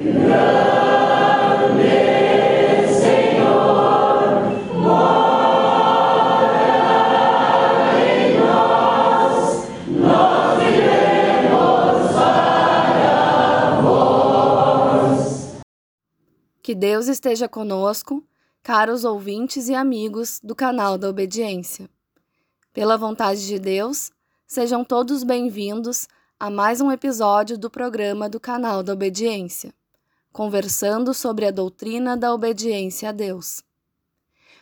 Que Deus esteja conosco, caros ouvintes e amigos do canal da Obediência. Pela vontade de Deus, sejam todos bem-vindos a mais um episódio do programa do canal da Obediência, conversando sobre a doutrina da obediência a Deus.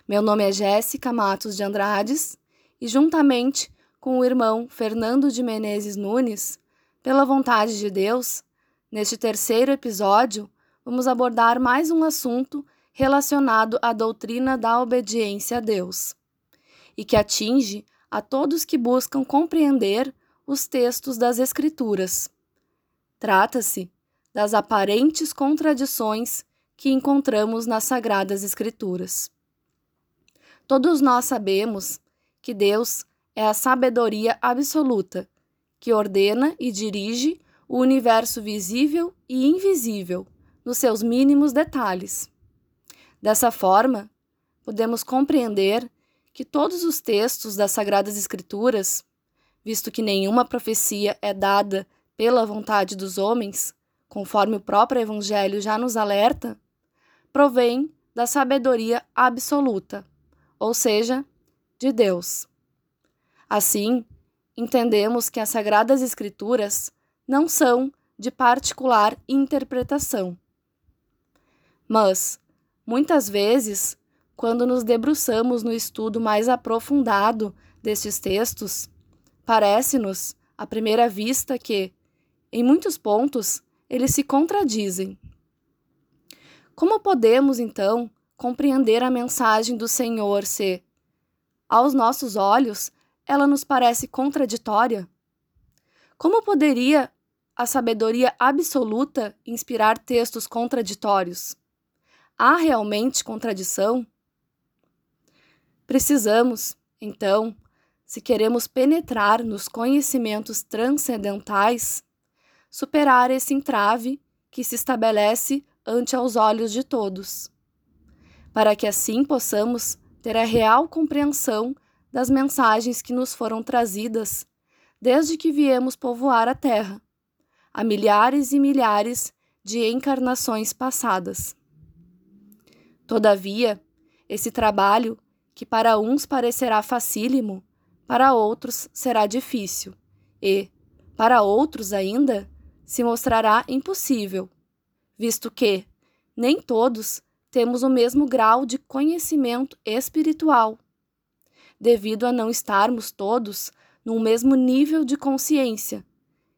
Meu nome é Jéssica Matos de Andrades e, juntamente com o irmão Fernando de Menezes Nunes, pela vontade de Deus, neste terceiro episódio, vamos abordar mais um assunto relacionado à doutrina da obediência a Deus e que atinge a todos que buscam compreender os textos das Escrituras. Trata-se das aparentes contradições que encontramos nas Sagradas Escrituras. Todos nós sabemos que Deus é a sabedoria absoluta, que ordena e dirige o universo visível e invisível nos seus mínimos detalhes. Dessa forma, podemos compreender que todos os textos das Sagradas Escrituras, visto que nenhuma profecia é dada pela vontade dos homens, conforme o próprio Evangelho já nos alerta, provém da sabedoria absoluta, ou seja, de Deus. Assim, entendemos que as Sagradas Escrituras não são de particular interpretação mas, muitas vezes, quando nos debruçamos no estudo mais aprofundado destes textos, parece-nos, à primeira vista, que, em muitos pontos, eles se contradizem. Como podemos, então, compreender a mensagem do Senhor se, aos nossos olhos, ela nos parece contraditória? Como poderia a sabedoria absoluta inspirar textos contraditórios? Há realmente contradição? Precisamos, então, se queremos penetrar nos conhecimentos transcendentais, superar esse entrave que se estabelece ante aos olhos de todos, para que assim possamos ter a real compreensão das mensagens que nos foram trazidas desde que viemos povoar a Terra, há milhares e milhares de encarnações passadas. Todavia, esse trabalho, que para uns parecerá facílimo, para outros será difícil, e, para outros ainda, se mostrará impossível, visto que nem todos temos o mesmo grau de conhecimento espiritual, devido a não estarmos todos no mesmo nível de consciência.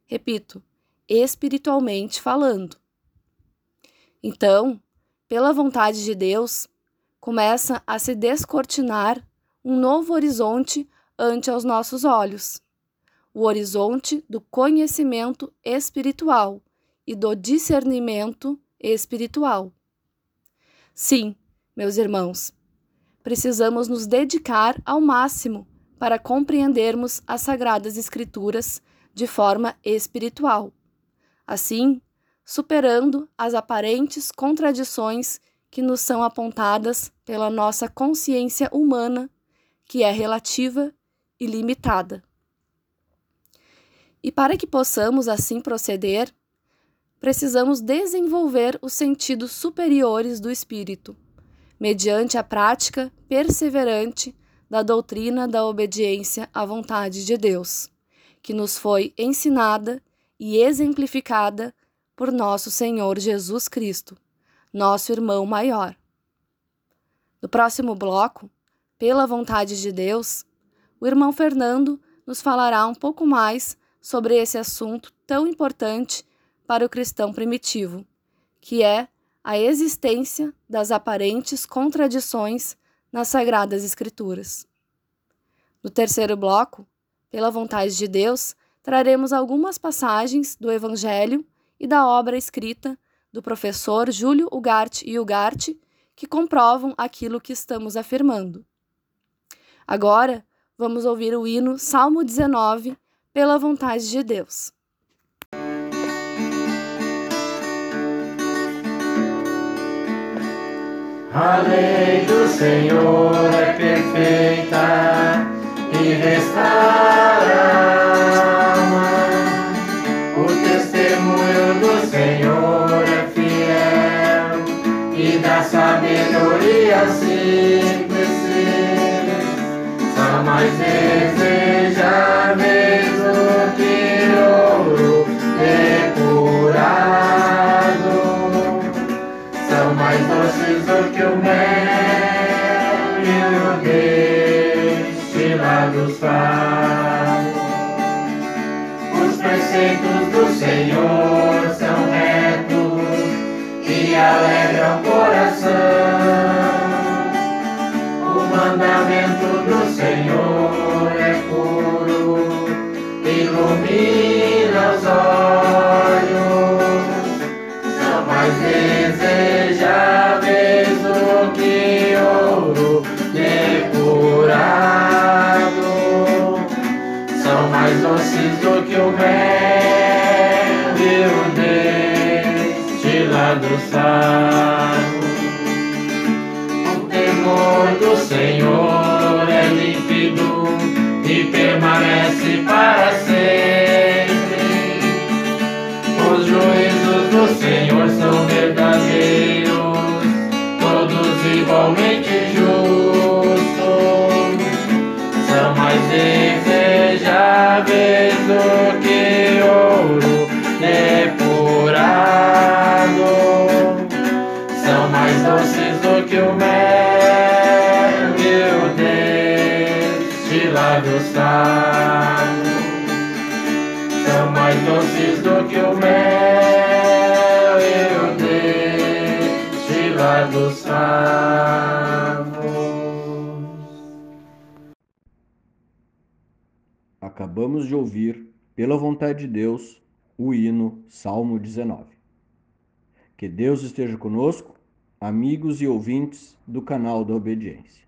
Repito, espiritualmente falando. Então, pela vontade de Deus, começa a se descortinar um novo horizonte ante aos nossos olhos. O horizonte do conhecimento espiritual e do discernimento espiritual. Sim, meus irmãos, precisamos nos dedicar ao máximo para compreendermos as Sagradas Escrituras de forma espiritual. Assim, superando as aparentes contradições que nos são apontadas pela nossa consciência humana, que é relativa e limitada. E para que possamos assim proceder, precisamos desenvolver os sentidos superiores do espírito, mediante a prática perseverante da doutrina da obediência à vontade de Deus, que nos foi ensinada e exemplificada por nosso Senhor Jesus Cristo, nosso irmão maior. No próximo bloco, pela vontade de Deus, o irmão Fernando nos falará um pouco mais sobre esse assunto tão importante para o cristão primitivo, que é a existência das aparentes contradições nas Sagradas Escrituras. No terceiro bloco, pela vontade de Deus, traremos algumas passagens do Evangelho e da obra escrita do professor Júlio Ugarte e Ugarte, que comprovam aquilo que estamos afirmando. Agora, vamos ouvir o hino Salmo 19, pela vontade de Deus. A lei do Senhor é perfeita e restaura alma. O testemunho do Senhor é fiel e dá sabedoria simples. São mais desejáveis preceitos do Senhor são retos e alegram o coração. O mandamento do Senhor é puro, ilumina os olhos. São mais desejáveis do que ouro depurado. São mais doces do que o mel sal. O temor do Senhor é límpido e permanece para sempre. Os juízos do Senhor são verdadeiros, todos igualmente justos. São mais desejáveis do que ouro destilado sal. Acabamos de ouvir, pela vontade de Deus, o hino Salmo 19. Que Deus esteja conosco, amigos e ouvintes do canal da Obediência.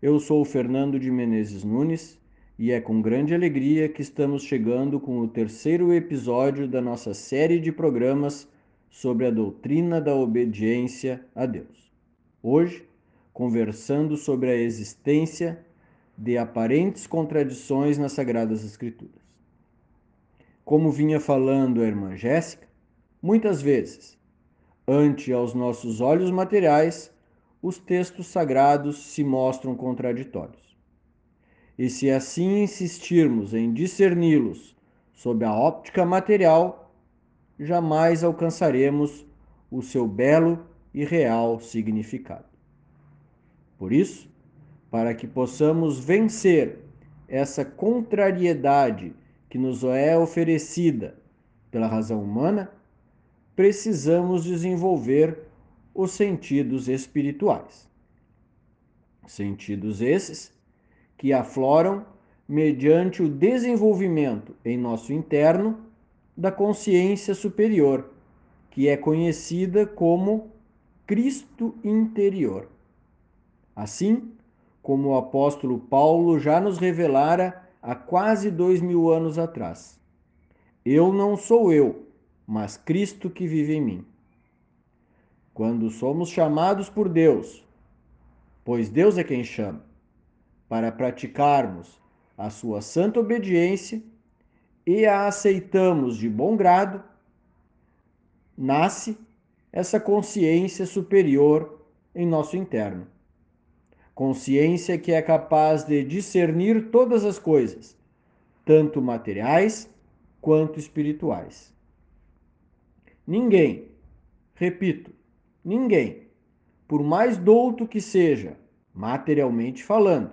Eu sou o Fernando de Menezes Nunes e é com grande alegria que estamos chegando com o terceiro episódio da nossa série de programas sobre a doutrina da obediência a Deus. Hoje, conversando sobre a existência de aparentes contradições nas Sagradas Escrituras. Como vinha falando a irmã Jéssica, muitas vezes, ante aos nossos olhos materiais, os textos sagrados se mostram contraditórios. E se assim insistirmos em discerni-los sob a óptica material, jamais alcançaremos o seu belo e real significado. Por isso, para que possamos vencer essa contrariedade que nos é oferecida pela razão humana, precisamos desenvolver os sentidos espirituais. Sentidos esses que afloram mediante o desenvolvimento em nosso interno da consciência superior, que é conhecida como Cristo interior. Assim, como o apóstolo Paulo já nos revelara há quase dois mil anos atrás. Eu não sou eu, mas Cristo que vive em mim. Quando somos chamados por Deus, pois Deus é quem chama, para praticarmos a sua santa obediência e a aceitamos de bom grado, nasce essa consciência superior em nosso interno consciência que é capaz de discernir todas as coisas, tanto materiais quanto espirituais. Ninguém, repito, ninguém, por mais douto que seja, materialmente falando,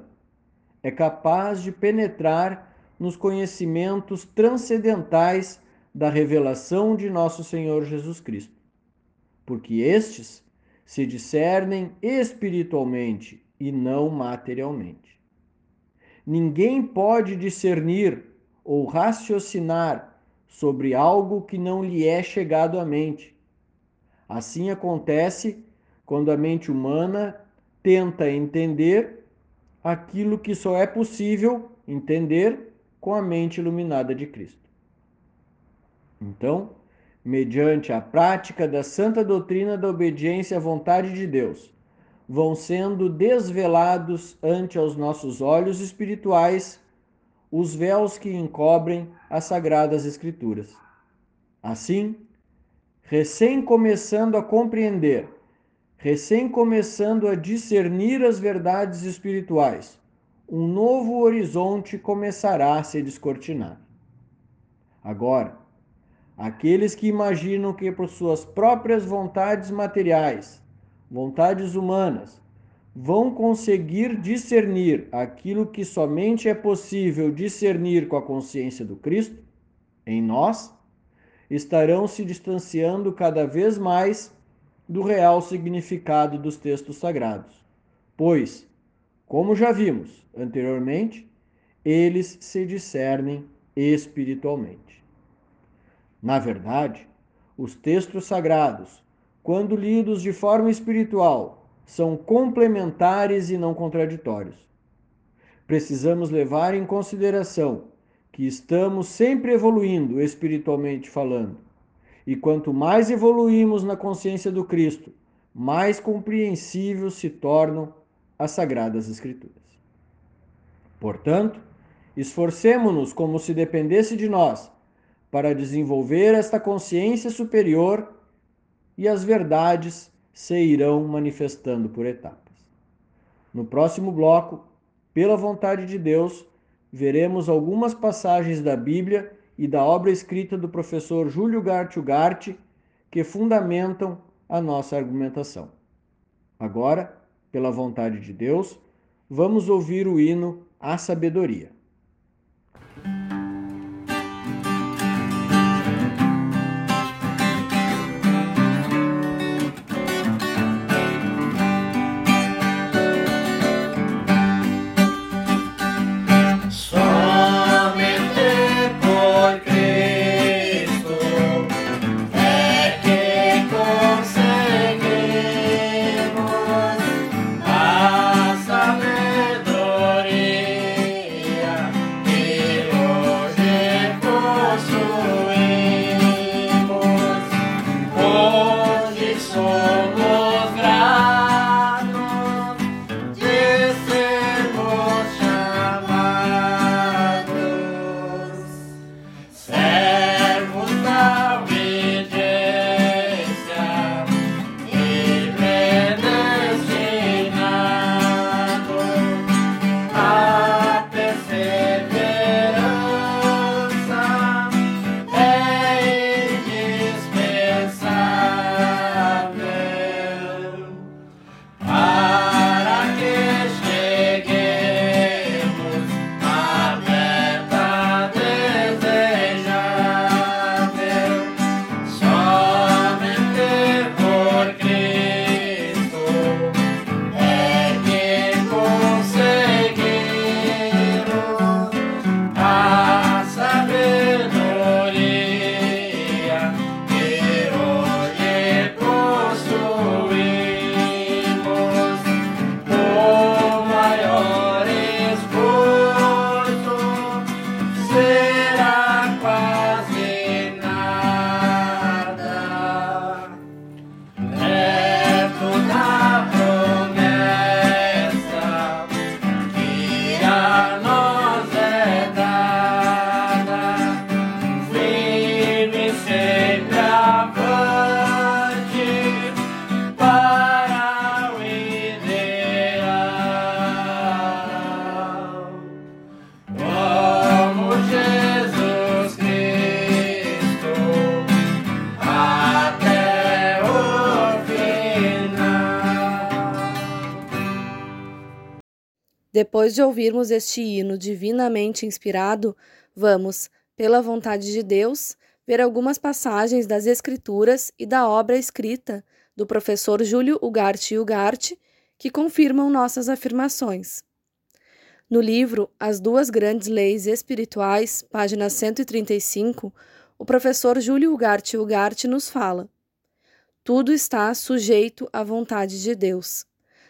é capaz de penetrar nos conhecimentos transcendentais da revelação de nosso Senhor Jesus Cristo, porque estes se discernem espiritualmente e não materialmente. Ninguém pode discernir ou raciocinar sobre algo que não lhe é chegado à mente. Assim acontece quando a mente humana tenta entender aquilo que só é possível entender com a mente iluminada de Cristo. Então, mediante a prática da santa doutrina da obediência à vontade de Deus, vão sendo desvelados ante aos nossos olhos espirituais os véus que encobrem as sagradas escrituras. Assim, recém começando a compreender, recém começando a discernir as verdades espirituais, um novo horizonte começará a se descortinar. Agora, aqueles que imaginam que por suas próprias vontades materiais, vontades humanas, vão conseguir discernir aquilo que somente é possível discernir com a consciência do Cristo em nós, estarão se distanciando cada vez mais do real significado dos textos sagrados. Pois, como já vimos anteriormente, eles se discernem espiritualmente. Na verdade, os textos sagrados, quando lidos de forma espiritual, são complementares e não contraditórios. Precisamos levar em consideração que estamos sempre evoluindo espiritualmente falando. E quanto mais evoluímos na consciência do Cristo, mais compreensíveis se tornam as Sagradas Escrituras. Portanto, esforcemo-nos como se dependesse de nós para desenvolver esta consciência superior e as verdades se irão manifestando por etapas. No próximo bloco, pela vontade de Deus, veremos algumas passagens da Bíblia e da obra escrita do professor Júlio Gart Ugarte que fundamentam a nossa argumentação. Agora, pela vontade de Deus, vamos ouvir o hino à sabedoria. song Depois de ouvirmos este hino divinamente inspirado, vamos, pela vontade de Deus, ver algumas passagens das Escrituras e da obra escrita do professor Júlio Ugarte Ugarte que confirmam nossas afirmações. No livro As Duas Grandes Leis Espirituais, página 135, o professor Júlio Ugarte Ugarte nos fala: Tudo está sujeito à vontade de Deus.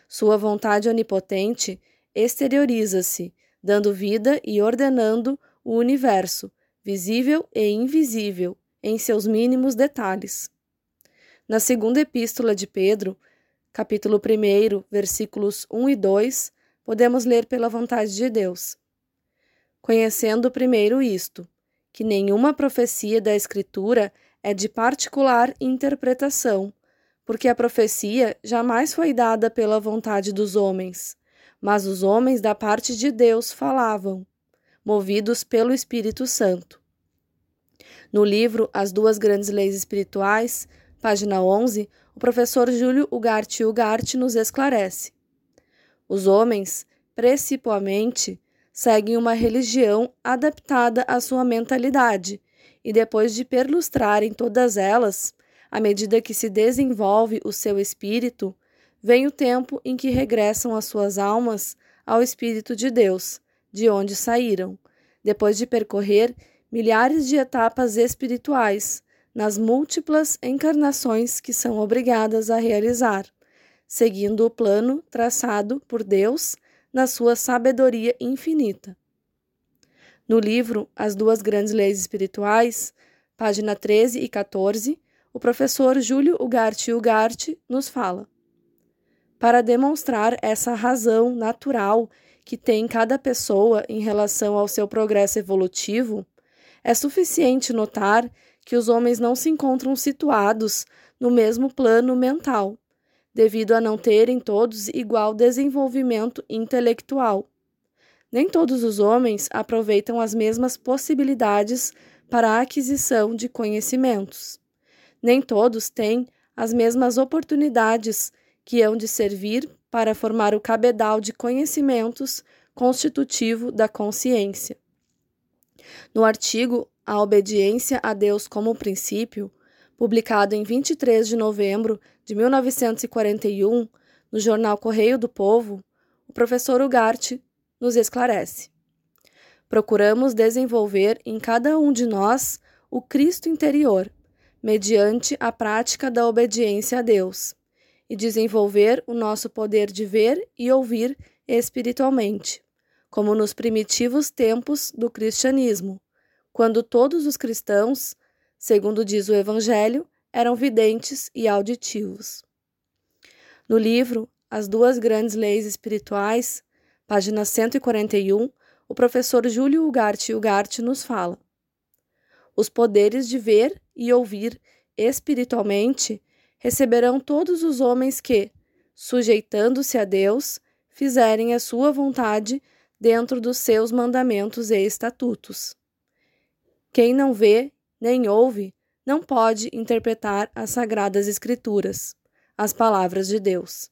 Sua vontade onipotente exterioriza-se, dando vida e ordenando o universo, visível e invisível, em seus mínimos detalhes. Na segunda epístola de Pedro, capítulo 1, versículos 1 e 2, podemos ler pela vontade de Deus. Conhecendo primeiro isto, que nenhuma profecia da Escritura é de particular interpretação, porque a profecia jamais foi dada pela vontade dos homens, mas os homens da parte de Deus falavam, movidos pelo Espírito Santo. No livro As Duas Grandes Leis Espirituais, página 11, o professor Júlio Ugarte Ugarte nos esclarece. Os homens, principalmente, seguem uma religião adaptada à sua mentalidade e, depois de perlustrarem todas elas, à medida que se desenvolve o seu espírito, vem o tempo em que regressam as suas almas ao Espírito de Deus, de onde saíram, depois de percorrer milhares de etapas espirituais nas múltiplas encarnações que são obrigadas a realizar, seguindo o plano traçado por Deus na sua sabedoria infinita. No livro As Duas Grandes Leis Espirituais, página 13 e 14, o professor Júlio Ugarte Ugarte nos fala. Para demonstrar essa razão natural que tem cada pessoa em relação ao seu progresso evolutivo, é suficiente notar que os homens não se encontram situados no mesmo plano mental, devido a não terem todos igual desenvolvimento intelectual. Nem todos os homens aproveitam as mesmas possibilidades para a aquisição de conhecimentos. Nem todos têm as mesmas oportunidades que hão de servir para formar o cabedal de conhecimentos constitutivo da consciência. No artigo A Obediência a Deus como Princípio, publicado em 23 de novembro de 1941 no jornal Correio do Povo, o professor Ugarte nos esclarece. Procuramos desenvolver em cada um de nós o Cristo interior, mediante a prática da obediência a Deus, e desenvolver o nosso poder de ver e ouvir espiritualmente, como nos primitivos tempos do cristianismo, quando todos os cristãos, segundo diz o Evangelho, eram videntes e auditivos. No livro As Duas Grandes Leis Espirituais, página 141, o professor Júlio Ugarte Ugarte nos fala: Os poderes de ver e ouvir espiritualmente receberão todos os homens que, sujeitando-se a Deus, fizerem a sua vontade dentro dos seus mandamentos e estatutos. Quem não vê nem ouve não pode interpretar as sagradas Escrituras, as palavras de Deus.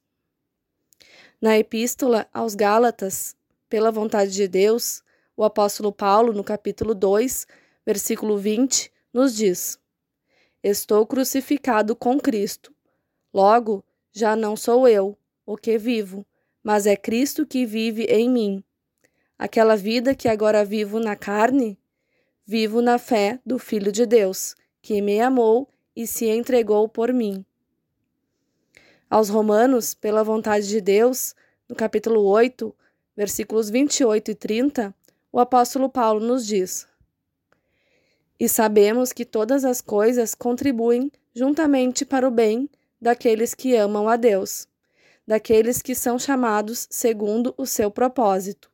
Na Epístola aos Gálatas, pela vontade de Deus, o apóstolo Paulo, no capítulo 2, versículo 20, nos diz: Estou crucificado com Cristo. Logo, já não sou eu o que vivo, mas é Cristo que vive em mim. Aquela vida que agora vivo na carne, vivo na fé do Filho de Deus, que me amou e se entregou por mim. Aos Romanos, pela vontade de Deus, no capítulo 8, versículos 28 e 30, o apóstolo Paulo nos diz: E sabemos que todas as coisas contribuem juntamente para o bem daqueles que amam a Deus, daqueles que são chamados segundo o seu propósito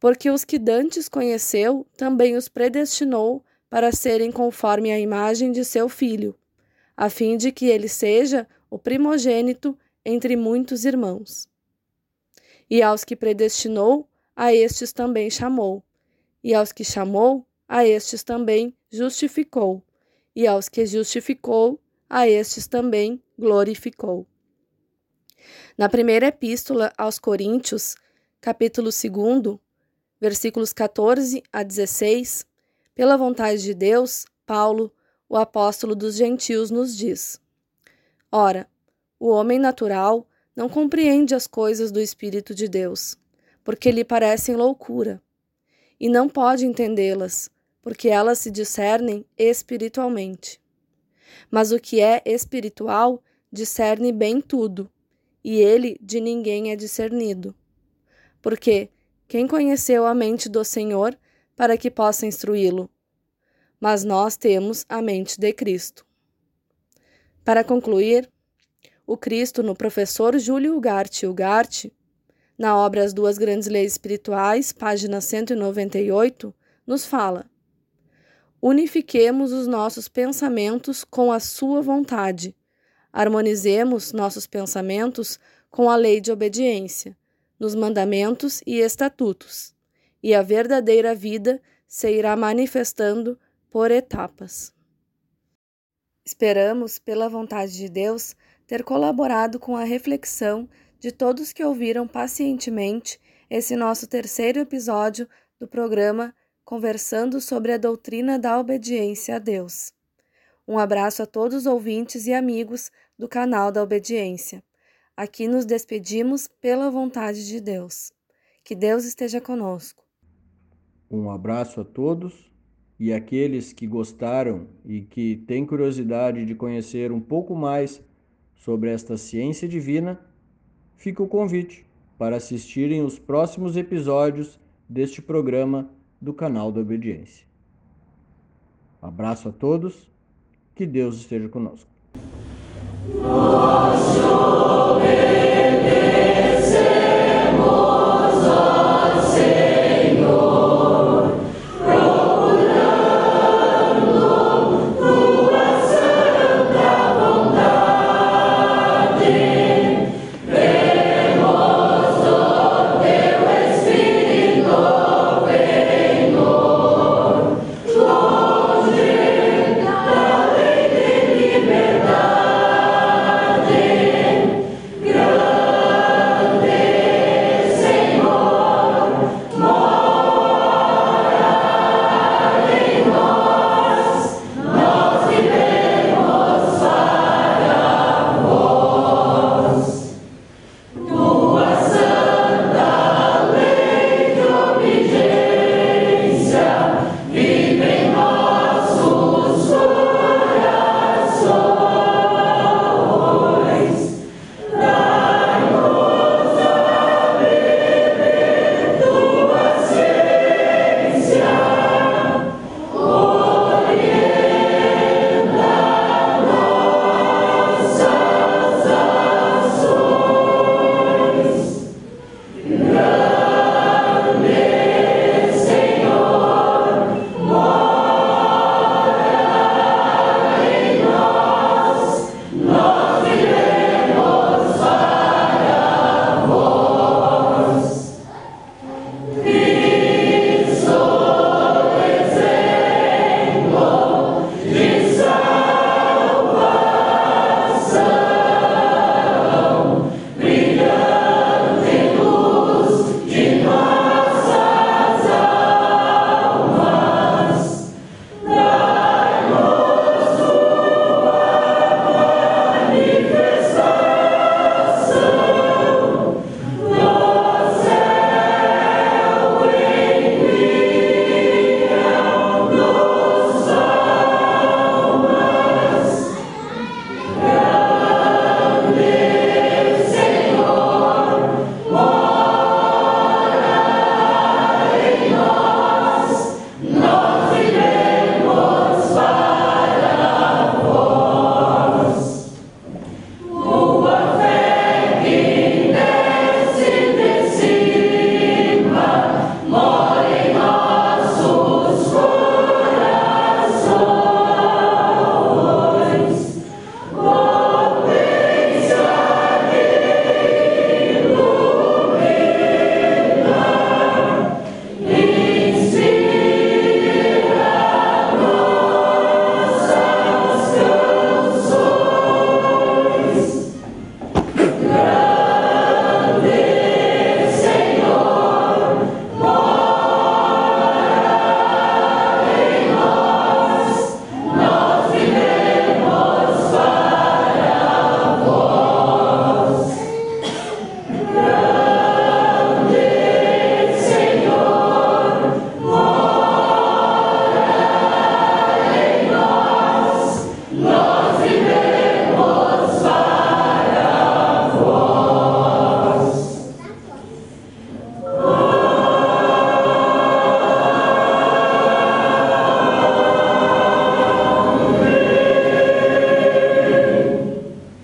porque os que dantes conheceu também os predestinou para serem conforme a imagem de seu filho, a fim de que ele seja o primogênito entre muitos irmãos. E aos que predestinou, a estes também chamou, e aos que chamou, a estes também justificou, e aos que justificou, a estes também glorificou. Na primeira epístola aos Coríntios, capítulo 2, versículos 14 a 16, pela vontade de Deus, Paulo, o apóstolo dos gentios, nos diz: Ora, o homem natural não compreende as coisas do Espírito de Deus, porque lhe parecem loucura, e não pode entendê-las, porque elas se discernem espiritualmente. Mas o que é espiritual discerne bem tudo, e ele de ninguém é discernido. Porque quem conheceu a mente do Senhor para que possa instruí-lo? Mas nós temos a mente de Cristo. Para concluir, o Cristo no professor Júlio Ugarte Ugarte, na obra As Duas Grandes Leis Espirituais, página 198, nos fala: Unifiquemos os nossos pensamentos com a Sua vontade. Harmonizemos nossos pensamentos com a lei de obediência, nos mandamentos e estatutos, e a verdadeira vida se irá manifestando por etapas. Esperamos, pela vontade de Deus, ter colaborado com a reflexão de todos que ouviram pacientemente esse nosso terceiro episódio do programa Conversando sobre a doutrina da obediência a Deus. Um abraço a todos os ouvintes e amigos do canal da Obediência. Aqui nos despedimos pela vontade de Deus. Que Deus esteja conosco. Um abraço a todos e aqueles que gostaram e que têm curiosidade de conhecer um pouco mais sobre esta ciência divina, fica o convite para assistirem os próximos episódios deste programa do canal da Obediência. Abraço a todos, que Deus esteja conosco.